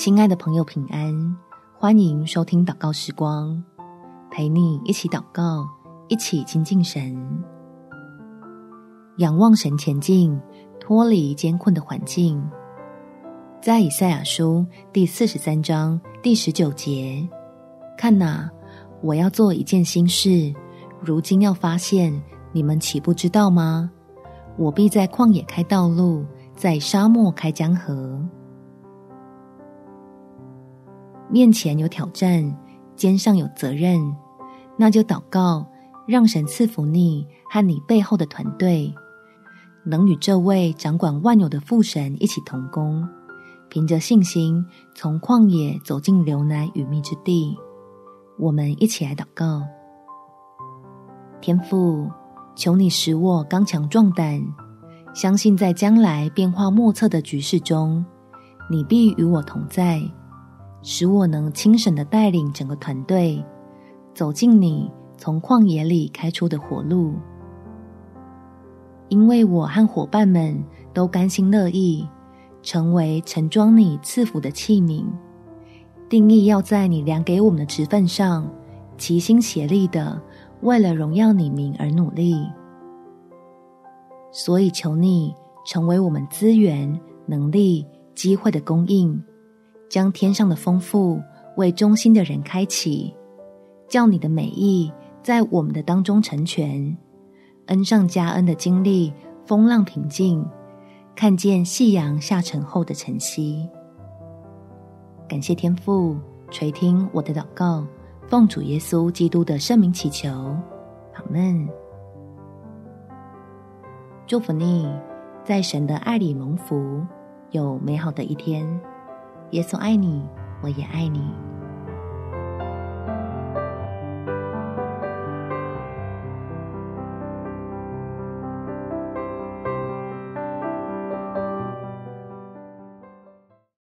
亲爱的朋友，平安！欢迎收听祷告时光，陪你一起祷告，一起亲近神，仰望神前进，脱离艰困的环境。在以赛亚书第四十三章第十九节，看哪，我要做一件新事，如今要发现，你们岂不知道吗？我必在旷野开道路，在沙漠开江河。面前有挑战，肩上有责任，那就祷告，让神赐福你和你背后的团队，能与这位掌管万有的父神一起同工，凭着信心从旷野走进流奶与蜜之地。我们一起来祷告：天父，求你使我刚强壮胆，相信在将来变化莫测的局势中，你必与我同在。使我能轻省的带领整个团队走进你从旷野里开出的活路，因为我和伙伴们都甘心乐意成为盛装你赐福的器皿，定义要在你量给我们的职份上齐心协力的为了荣耀你名而努力。所以求你成为我们资源、能力、机会的供应。将天上的丰富为忠心的人开启，叫你的美意在我们的当中成全，恩上加恩的经历风浪平静，看见夕阳下沉后的晨曦。感谢天父垂听我的祷告，奉主耶稣基督的圣名祈求，阿门。祝福你，在神的爱里蒙福，有美好的一天。耶稣爱你，我也爱你。